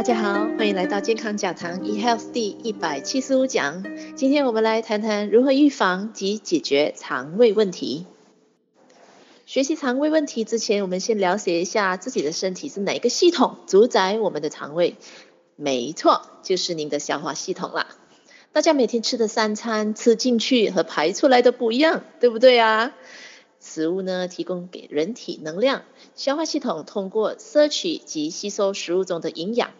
大家好，欢迎来到健康讲堂 eHealth 第一百七十五讲。今天我们来谈谈如何预防及解决肠胃问题。学习肠胃问题之前，我们先了解一下自己的身体是哪个系统主宰我们的肠胃。没错，就是您的消化系统啦。大家每天吃的三餐，吃进去和排出来的不一样，对不对啊？食物呢，提供给人体能量，消化系统通过摄取及吸收食物中的营养。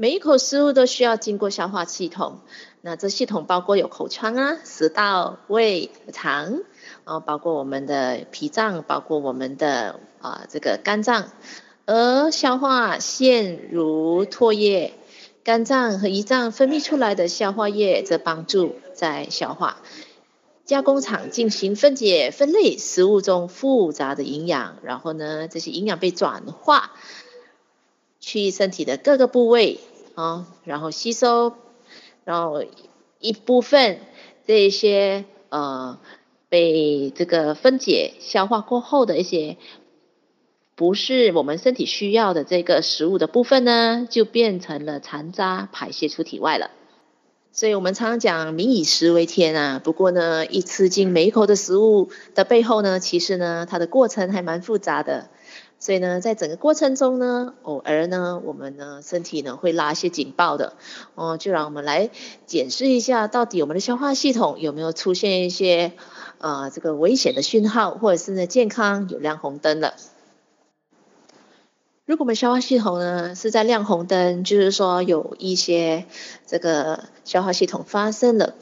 每一口食物都需要经过消化系统，那这系统包括有口腔啊、食道、胃、肠，然后，包括我们的脾脏，包括我们的啊这个肝脏。而消化腺如唾液，肝脏和胰脏分泌出来的消化液，则帮助在消化。加工厂进行分解分类食物中复杂的营养，然后呢，这些营养被转化去身体的各个部位啊，然后吸收，然后一部分这一些呃被这个分解消化过后的一些不是我们身体需要的这个食物的部分呢，就变成了残渣排泄出体外了。所以我们常常讲“民以食为天”啊。不过呢，一吃进每一口的食物的背后呢，其实呢，它的过程还蛮复杂的。所以呢，在整个过程中呢，偶尔呢，我们呢，身体呢会拉一些警报的。哦，就让我们来检视一下，到底我们的消化系统有没有出现一些呃这个危险的讯号，或者是呢健康有亮红灯了。如果我们消化系统呢是在亮红灯，就是说有一些这个消化系统发生了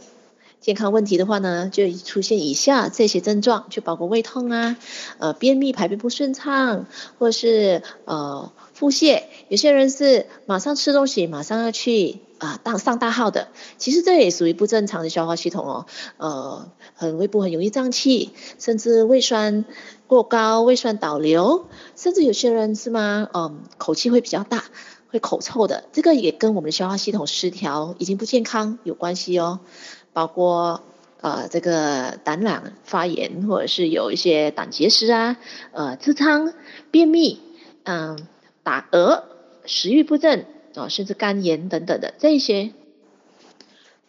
健康问题的话呢，就出现以下这些症状，就包括胃痛啊、呃便秘、排便不顺畅，或是呃腹泻。有些人是马上吃东西，马上要去啊大上大号的，其实这也属于不正常的消化系统哦。呃，很胃部很容易胀气，甚至胃酸。过高、胃酸倒流，甚至有些人是吗？嗯，口气会比较大，会口臭的，这个也跟我们的消化系统失调、已经不健康有关系哦。包括呃这个胆囊发炎，或者是有一些胆结石啊，呃痔疮、便秘，嗯，打嗝、食欲不振啊、甚至肝炎等等的这些。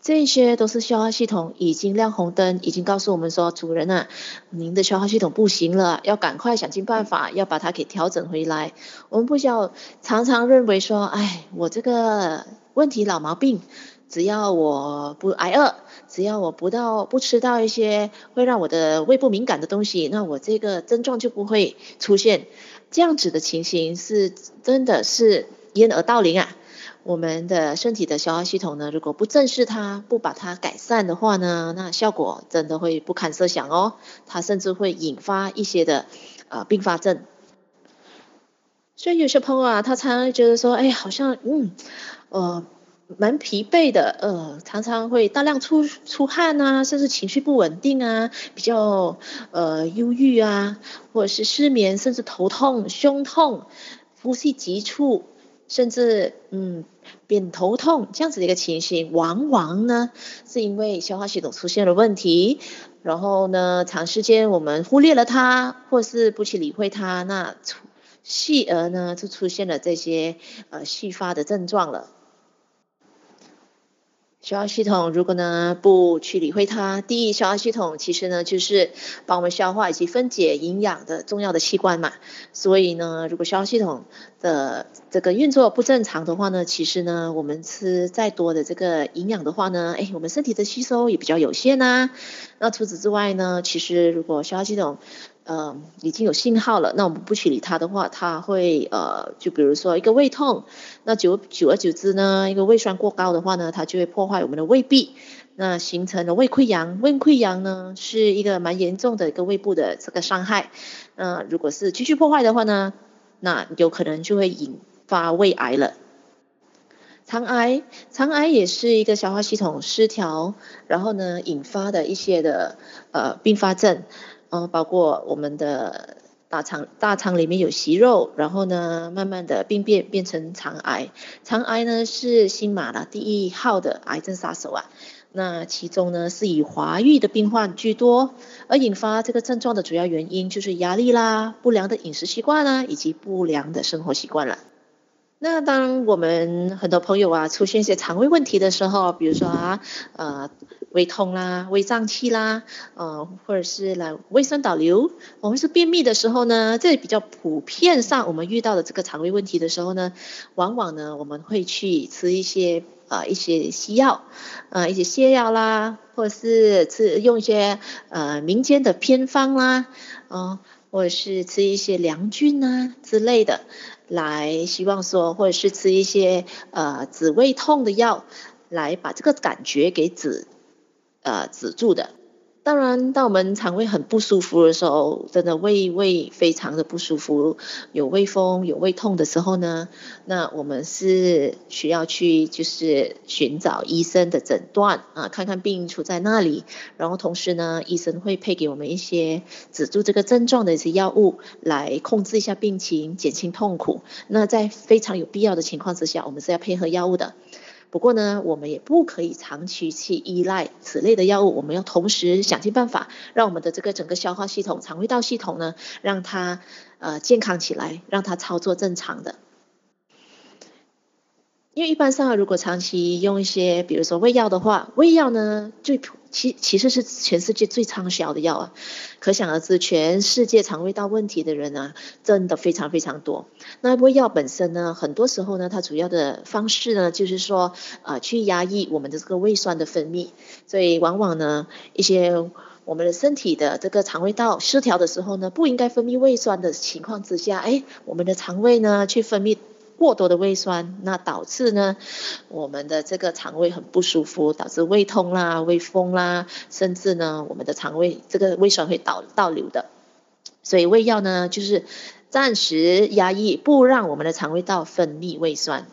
这些都是消化系统已经亮红灯，已经告诉我们说，主人啊，您的消化系统不行了，要赶快想尽办法，要把它给调整回来。我们不需要常常认为说，哎，我这个问题老毛病，只要我不挨饿，只要我不到不吃到一些会让我的胃部敏感的东西，那我这个症状就不会出现。这样子的情形是真的是掩耳盗铃啊。我们的身体的消化系统呢，如果不正视它，不把它改善的话呢，那效果真的会不堪设想哦。它甚至会引发一些的呃并发症。所以有些朋友啊，他常常觉得说，哎，好像嗯呃蛮疲惫的，呃常常会大量出出汗啊，甚至情绪不稳定啊，比较呃忧郁啊，或者是失眠，甚至头痛、胸痛、呼吸急促。甚至嗯，扁头痛这样子的一个情形，往往呢是因为消化系统出现了问题，然后呢长时间我们忽略了它，或是不去理会它，那细而呢就出现了这些呃细发的症状了。消化系统如果呢不去理会它，第一，消化系统其实呢就是帮我们消化以及分解营养的重要的器官嘛，所以呢，如果消化系统的这个运作不正常的话呢，其实呢我们吃再多的这个营养的话呢，哎，我们身体的吸收也比较有限呐、那除此之外呢，其实如果消化系统呃，已经有信号了，那我们不去理它的话，它会呃，就比如说一个胃痛，那久久而久之呢，一个胃酸过高的话呢，它就会破坏我们的胃壁，那形成了胃溃疡。胃溃疡呢，是一个蛮严重的一个胃部的这个伤害。那、如果是继续破坏的话呢，那有可能就会引发胃癌了。肠癌，肠癌也是一个消化系统失调，然后呢引发的一些的呃并发症。嗯，包括我们的大肠，大肠里面有息肉，然后呢，慢慢的病变变成肠癌。肠癌呢是新马的第一号的癌症杀手啊。那其中呢是以华裔的病患居多，而引发这个症状的主要原因就是压力啦、不良的饮食习惯啦，以及不良的生活习惯了。那当我们很多朋友啊出现一些肠胃问题的时候，比如说啊，呃，胃痛啦、胃胀气啦，呃，或者是来胃酸倒流，我们是便秘的时候呢，这比较普遍上我们遇到的这个肠胃问题的时候呢，往往呢我们会去吃一些呃一些西药，呃一些泻药啦，或者是吃用一些呃民间的偏方啦，呃，或者是吃一些凉菌啊之类的。来，希望说，或者是吃一些呃止胃痛的药，来把这个感觉给止呃止住的。当然，当我们肠胃很不舒服的时候，真的胃胃非常的不舒服，有胃风、有胃痛的时候呢，那我们是需要去就是寻找医生的诊断啊，看看病出在哪里，然后同时呢，医生会配给我们一些止住这个症状的一些药物，来控制一下病情，减轻痛苦。那在非常有必要的情况之下，我们是要配合药物的。不过呢，我们也不可以长期去依赖此类的药物，我们要同时想尽办法，让我们的这个整个消化系统、肠胃道系统呢，让它呃健康起来，让它操作正常的。因为一般上，如果长期用一些，比如说胃药的话，胃药呢最普其其实是全世界最畅销的药啊，可想而知，全世界肠胃道问题的人啊，真的非常非常多。那胃药本身呢，很多时候呢，它主要的方式呢，就是说，呃，去压抑我们的这个胃酸的分泌，所以往往呢，一些我们的身体的这个肠胃道失调的时候呢，不应该分泌胃酸的情况之下，哎，我们的肠胃呢去分泌。过多的胃酸，那导致呢，我们的这个肠胃很不舒服，导致胃痛啦、胃风啦，甚至呢，我们的肠胃这个胃酸会倒倒流的。所以胃药呢，就是暂时压抑，不让我们的肠胃道分泌胃酸。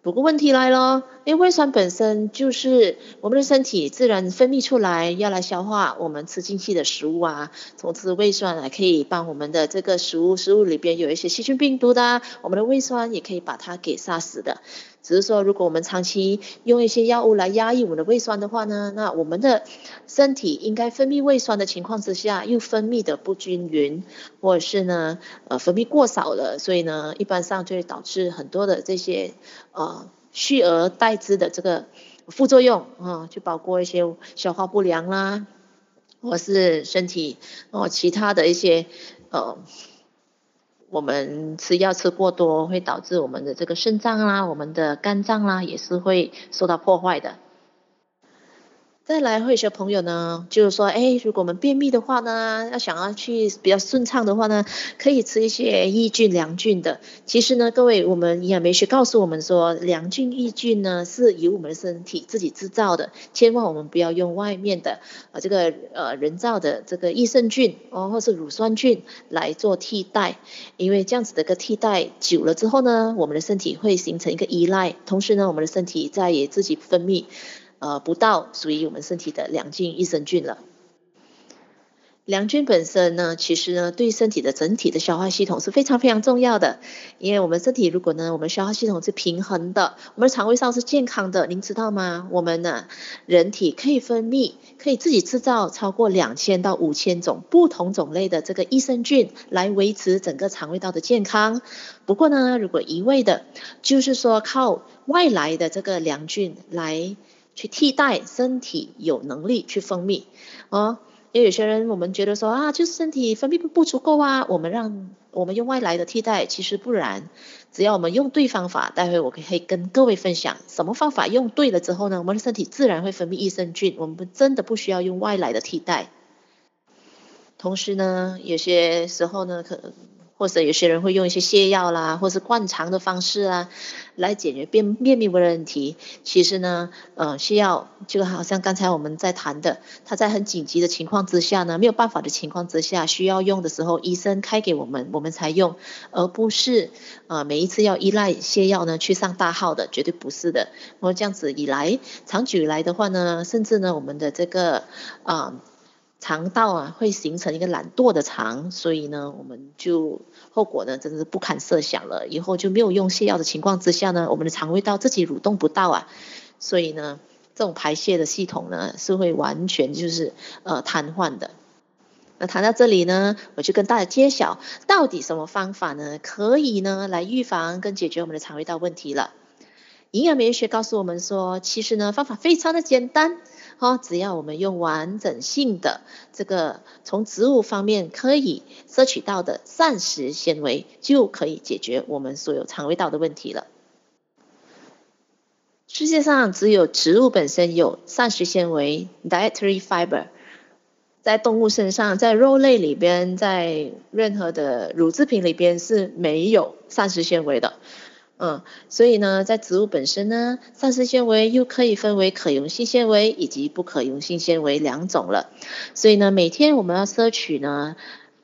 不过问题来了，因为胃酸本身就是我们的身体自然分泌出来，要来消化我们吃进去的食物啊。从此胃酸还可以帮我们的这个食物，食物里边有一些细菌病毒的，我们的胃酸也可以把它给杀死的。只是说，如果我们长期用一些药物来压抑我们的胃酸的话呢，那我们的身体应该分泌胃酸的情况之下，又分泌的不均匀，或者是呢，呃，分泌过少了，所以呢，一般上就会导致很多的这些呃蓄而待之的这个副作用啊，就包括一些消化不良啦，或是身体哦其他的一些呃。我们吃药吃过多，会导致我们的这个肾脏啦、我们的肝脏啦，也是会受到破坏的。再来，会有些朋友呢，就是说，哎，如果我们便秘的话呢，要想要去比较顺畅的话呢，可以吃一些益菌、凉菌的。其实呢，各位，我们营养美学告诉我们说，凉菌、益菌呢是由我们的身体自己制造的，千万我们不要用外面的呃这个呃人造的这个益生菌哦，或是乳酸菌来做替代，因为这样子的一个替代久了之后呢，我们的身体会形成一个依赖，同时呢，我们的身体在也自己分泌。呃，不到属于我们身体的两菌、益生菌了。凉菌本身呢，其实呢，对身体的整体的消化系统是非常非常重要的。因为我们身体如果呢，我们消化系统是平衡的，我们肠胃上是健康的，您知道吗？我们呢，人体可以分泌，可以自己制造超过两千到五千种不同种类的这个益生菌，来维持整个肠胃道的健康。不过呢，如果一味的，就是说靠外来的这个凉菌来。去替代身体有能力去分泌啊，因为有些人我们觉得说啊，就是身体分泌不足够啊，我们让我们用外来的替代，其实不然，只要我们用对方法，待会我可以跟各位分享什么方法用对了之后呢，我们的身体自然会分泌益生菌，我们真的不需要用外来的替代。同时呢，有些时候呢，可。或者有些人会用一些泻药啦，或是灌肠的方式啊，来解决便便秘的问题。其实呢，呃，泻药就好像刚才我们在谈的，他在很紧急的情况之下呢，没有办法的情况之下，需要用的时候，医生开给我们，我们才用，而不是呃每一次要依赖泻药呢去上大号的，绝对不是的。然后这样子以来，长久以来的话呢，甚至呢，我们的这个啊。肠道啊，会形成一个懒惰的肠，所以呢，我们就后果呢，真的是不堪设想了。以后就没有用泻药的情况之下呢，我们的肠胃道自己蠕动不到啊，所以呢，这种排泄的系统呢，是会完全就是呃瘫痪的。那谈到这里呢，我就跟大家揭晓，到底什么方法呢，可以呢来预防跟解决我们的肠胃道问题了。营养免疫学告诉我们说，其实呢方法非常的简单，哈，只要我们用完整性的这个从植物方面可以摄取到的膳食纤维，就可以解决我们所有肠胃道的问题了。世界上只有植物本身有膳食纤维 （dietary fiber）。在动物身上，在肉类里边，在任何的乳制品里边是没有膳食纤维的，嗯，所以呢，在植物本身呢，膳食纤维又可以分为可溶性纤维以及不可溶性纤维两种了。所以呢，每天我们要摄取呢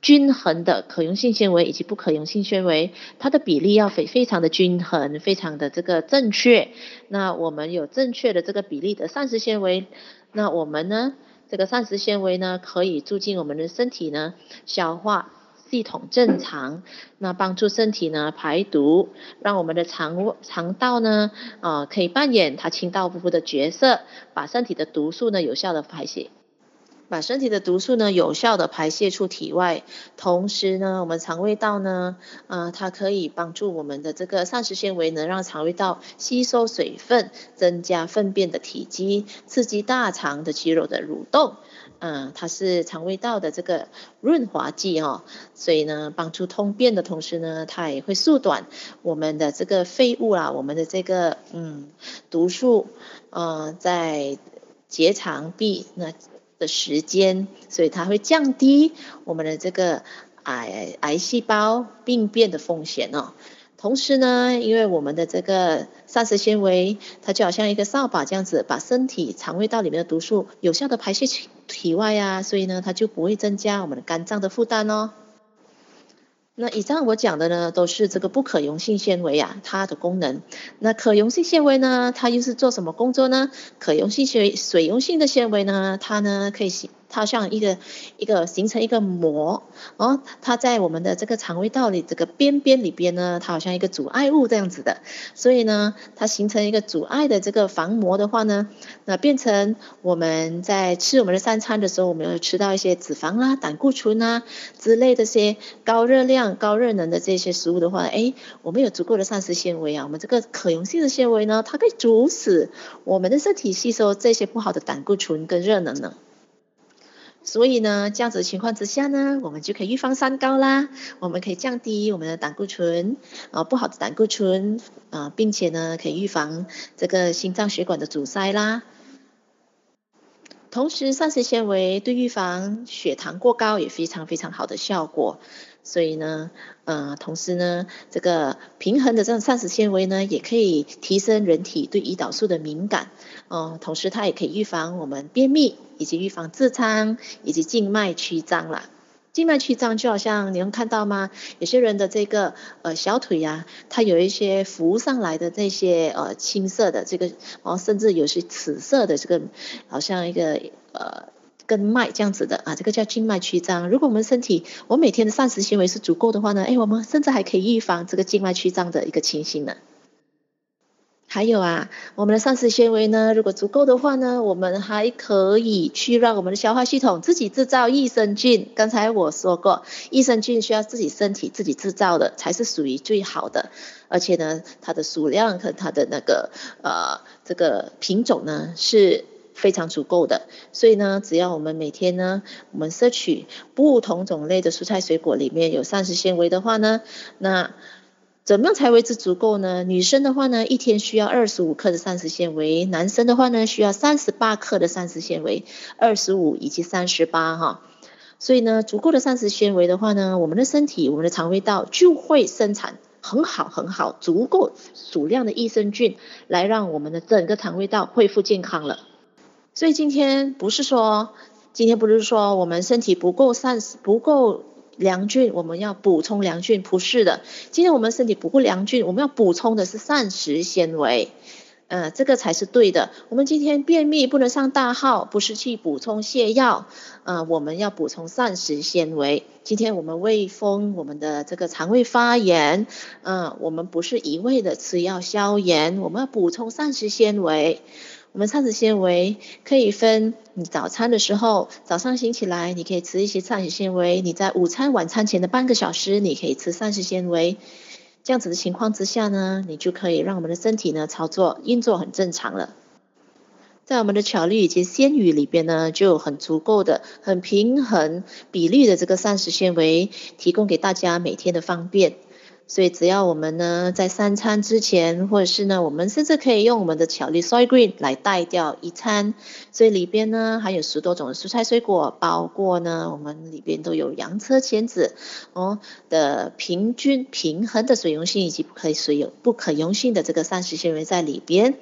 均衡的可溶性纤维以及不可溶性纤维，它的比例要非非常的均衡，非常的这个正确。那我们有正确的这个比例的膳食纤维，那我们呢？这个膳食纤维呢，可以促进我们的身体呢消化系统正常，那帮助身体呢排毒，让我们的肠肠道呢啊、可以扮演它清道夫的角色，把身体的毒素呢有效的排泄。把身体的毒素呢有效的排泄出体外，同时呢，我们肠胃道呢，啊、它可以帮助我们的这个膳食纤维能让肠胃道吸收水分，增加粪便的体积，刺激大肠的肌肉的蠕动，嗯、它是肠胃道的这个润滑剂哦，所以呢，帮助通便的同时呢，它也会缩短我们的这个废物啊，我们的这个嗯毒素，呃，在结肠壁那。的时间，所以它会降低我们的这个癌癌细胞病变的风险哦。同时呢，因为我们的这个膳食纤维，它就好像一个扫把这样子，把身体肠胃道里面的毒素有效的排泄体外啊，所以呢，它就不会增加我们的肝脏的负担哦。那以上我讲的呢，都是这个不可溶性纤维啊，它的功能。那可溶性纤维呢，它又是做什么工作呢？可溶性纤维、水溶性的纤维呢，它呢可以。它像一个一个形成一个膜哦，它在我们的这个肠胃道里这个边边里边呢，它好像一个阻碍物这样子的，所以呢，它形成一个阻碍的这个防膜的话呢，那变成我们在吃我们的三餐的时候，我们有吃到一些脂肪啊、胆固醇啊之类的这些高热量、高热能的这些食物的话，哎，我们有足够的膳食纤维啊，我们这个可溶性的纤维呢，它可以阻止我们的身体吸收这些不好的胆固醇跟热能呢。所以呢，这样子情况之下呢，我们就可以预防三高啦。我们可以降低我们的胆固醇，啊，不好的胆固醇，啊，并且呢，可以预防这个心脏血管的阻塞啦。同时，膳食纤维对预防血糖过高也非常非常好的效果。所以呢，呃，同时呢，这个平衡的这种膳食纤维呢，也可以提升人体对胰岛素的敏感，哦、呃，同时它也可以预防我们便秘，以及预防痔疮，以及静脉曲张了。静脉曲张就好像你能看到吗？有些人的这个呃小腿呀、它有一些浮上来的这些呃青色的这个，哦，甚至有些紫色的这个，好像一个呃。跟脉这样子的啊，这个叫静脉曲张。如果我们身体，我每天的膳食纤维是足够的话呢，哎，我们甚至还可以预防这个静脉曲张的一个情形呢。还有啊，我们的膳食纤维呢，如果足够的话呢，我们还可以去让我们的消化系统自己制造益生菌。刚才我说过，益生菌需要自己身体自己制造的，才是属于最好的。而且呢，它的数量和它的那个呃这个品种呢是。非常足够的，所以呢，只要我们每天呢，我们摄取不同种类的蔬菜水果里面有膳食纤维的话呢，那怎么样才为之足够呢？女生的话呢，一天需要二十五克的膳食纤维，男生的话呢，需要三十八克的膳食纤维，二十五以及三十八哈。所以呢，足够的膳食纤维的话呢，我们的身体，我们的肠胃道就会生产很好很好足够数量的益生菌，来让我们的整个肠胃道恢复健康了。所以今天不是说，今天不是说我们身体不够膳食不够良菌，我们要补充良菌，不是的。今天我们身体不够良菌，我们要补充的是膳食纤维，嗯，这个才是对的。我们今天便秘不能上大号，不是去补充泻药，嗯，我们要补充膳食纤维。今天我们胃风，我们的这个肠胃发炎，嗯，我们不是一味的吃药消炎，我们要补充膳食纤维。我们膳食纤维可以分，你早餐的时候，早上醒起来，你可以吃一些膳食纤维；你在午餐、晚餐前的半个小时，你可以吃膳食纤维。这样子的情况之下呢，你就可以让我们的身体呢操作运作很正常了。在我们的巧力以及鲜鱼里边呢，就有很足够的、很平衡比例的这个膳食纤维，提供给大家每天的方便。所以只要我们呢，在三餐之前，或者是呢，我们甚至可以用我们的巧力 Soy Green 来代掉一餐。所以里边呢，还有十多种蔬菜水果，包括呢，我们里边都有洋车前子哦的平均平衡的水溶性以及不可水溶不可溶性的这个膳食纤维在里边。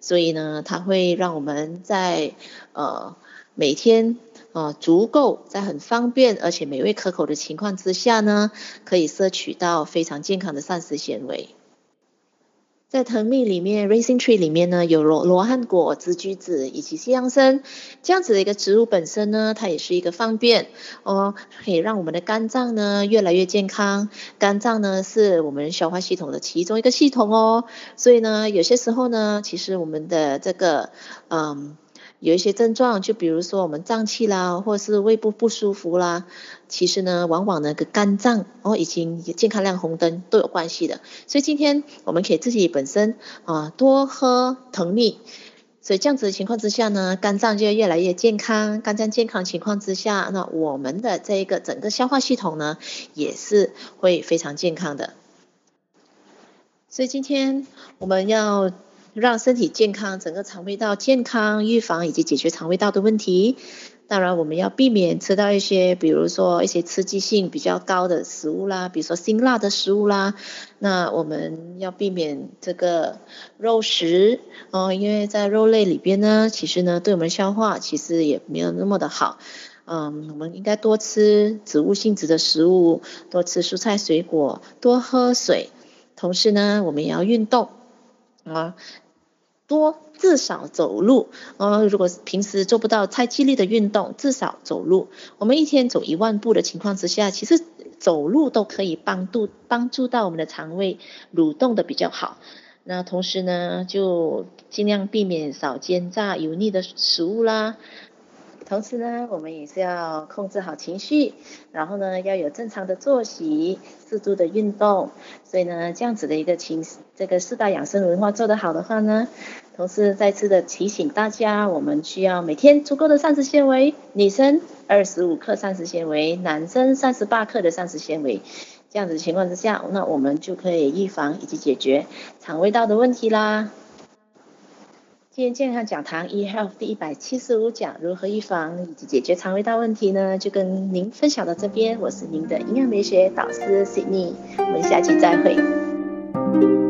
所以呢，它会让我们在呃每天。啊，足够在很方便而且美味可口的情况之下呢，可以摄取到非常健康的膳食纤维。在藤蜜里面，Raisin Tree 里面呢，有罗罗汉果、紫橘子以及西洋参这样子的一个植物本身呢，它也是一个方便哦，可以让我们的肝脏呢越来越健康。肝脏呢是我们消化系统的其中一个系统哦，所以呢，有些时候呢，其实我们的这个嗯。有一些症状，就比如说我们胀气啦，或是胃部不舒服啦，其实呢，往往呢跟肝脏哦已经健康亮红灯都有关系的。所以今天我们可以自己本身啊多喝藤蜜，所以这样子的情况之下呢，肝脏就越来越健康。肝脏健康情况之下，那我们的这一个整个消化系统呢也是会非常健康的。所以今天我们要。让身体健康，整个肠胃道健康，预防以及解决肠胃道的问题。当然，我们要避免吃到一些，比如说一些刺激性比较高的食物啦，比如说辛辣的食物啦。那我们要避免这个肉食哦，因为在肉类里边呢，其实呢，对我们消化其实也没有那么的好。嗯，我们应该多吃植物性质的食物，多吃蔬菜水果，多喝水。同时呢，我们也要运动啊。多至少走路，呃，如果平时做不到太激烈的运动，至少走路。我们一天走一万步的情况之下，其实走路都可以帮助帮助到我们的肠胃蠕动的比较好。那同时呢，就尽量避免少煎炸油腻的食物啦。同时呢，我们也是要控制好情绪，然后呢，要有正常的作息，适度的运动。所以呢，这样子的一个情，这个四大养生文化做得好的话呢，同时再次的提醒大家，我们需要每天足够的膳食纤维，女生二十五克膳食纤维，男生三十八克的膳食纤维。这样子情况之下，那我们就可以预防以及解决肠胃道的问题啦。今天健康讲堂 eHealth 第一百七十五讲，如何预防以及解决肠胃道问题呢？就跟您分享到这边，我是您的营养美学导师 Sydney，我们下期再会。